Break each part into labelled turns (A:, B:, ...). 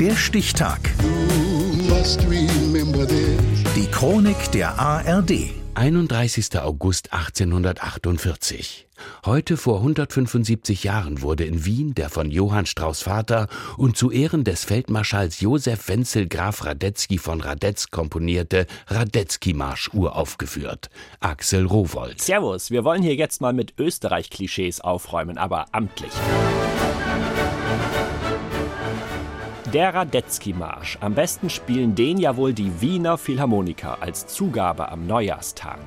A: Der Stichtag. Die Chronik der ARD.
B: 31. August 1848. Heute vor 175 Jahren wurde in Wien der von Johann Strauß Vater und zu Ehren des Feldmarschalls Josef Wenzel Graf Radetzky von Radetz komponierte Radetzky-Marsch uraufgeführt. Axel Rowold.
C: Servus, wir wollen hier jetzt mal mit Österreich-Klischees aufräumen, aber amtlich. Der Radetzky-Marsch. Am besten spielen den ja wohl die Wiener Philharmoniker als Zugabe am Neujahrstag.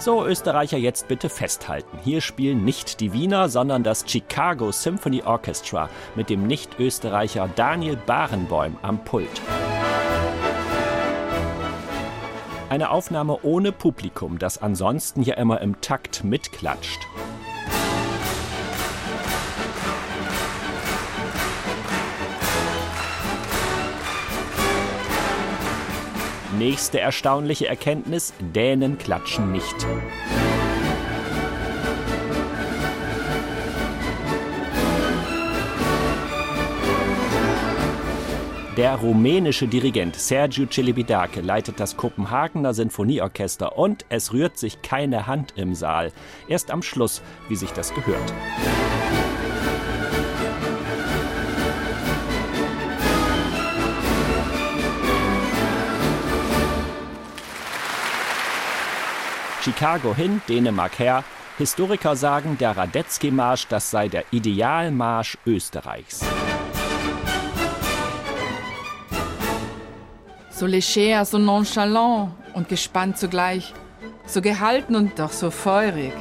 C: So, Österreicher, jetzt bitte festhalten. Hier spielen nicht die Wiener, sondern das Chicago Symphony Orchestra mit dem Nicht-Österreicher Daniel Barenboim am Pult. Eine Aufnahme ohne Publikum, das ansonsten ja immer im Takt mitklatscht. Nächste erstaunliche Erkenntnis, Dänen klatschen nicht. Der rumänische Dirigent Sergiu Celibidache leitet das Kopenhagener Sinfonieorchester und es rührt sich keine Hand im Saal. Erst am Schluss, wie sich das gehört. Chicago hin, Dänemark her. Historiker sagen, der Radetzky-Marsch, das sei der Idealmarsch Österreichs.
D: So leger, so nonchalant und gespannt zugleich, so gehalten und doch so feurig.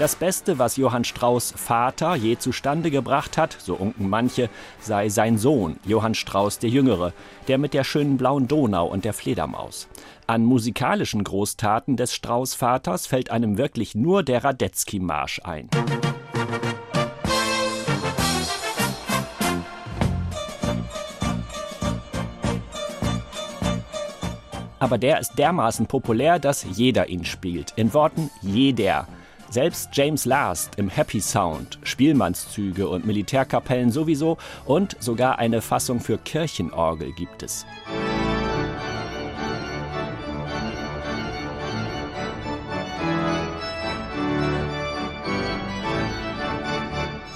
C: Das Beste, was Johann Strauß Vater je zustande gebracht hat, so unken manche, sei sein Sohn, Johann Strauß der Jüngere, der mit der schönen blauen Donau und der Fledermaus. An musikalischen Großtaten des Strauß-Vaters fällt einem wirklich nur der Radetzky-Marsch ein. Aber der ist dermaßen populär, dass jeder ihn spielt. In Worten jeder. Selbst James Last im Happy Sound, Spielmannszüge und Militärkapellen sowieso und sogar eine Fassung für Kirchenorgel gibt es.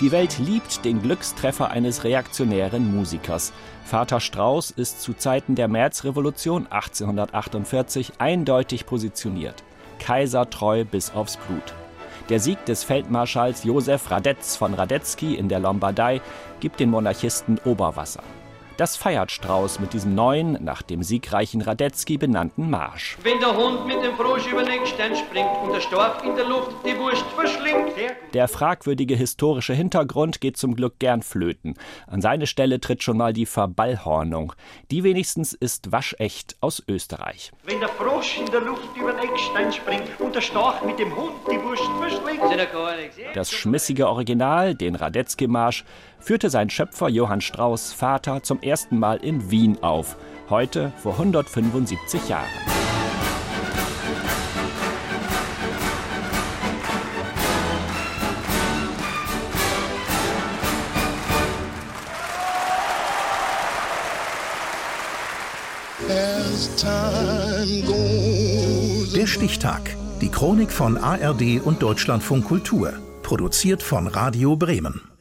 C: Die Welt liebt den Glückstreffer eines reaktionären Musikers. Vater Strauß ist zu Zeiten der Märzrevolution 1848 eindeutig positioniert. Kaisertreu bis aufs Blut. Der Sieg des Feldmarschalls Josef Radetz von Radetzky in der Lombardei gibt den Monarchisten Oberwasser. Das feiert Strauß mit diesem neuen, nach dem siegreichen Radetzky benannten Marsch.
E: Wenn der Hund mit dem Frosch über den Stein springt und der Storch in der Luft die Wurst verschlingt.
C: Der fragwürdige historische Hintergrund geht zum Glück gern flöten. An seine Stelle tritt schon mal die Verballhornung. Die wenigstens ist waschecht aus Österreich.
E: Wenn der Frosch in der Luft über den Eckstein springt und der Storch mit dem Hund die Wurst verschlingt.
C: Das schmissige Original, den Radetzky-Marsch, führte sein Schöpfer Johann Strauß Vater zum ersten Mal in Wien auf, heute vor 175 Jahren.
A: Der Stichtag. Die Chronik von ARD und Deutschlandfunk Kultur. Produziert von Radio Bremen.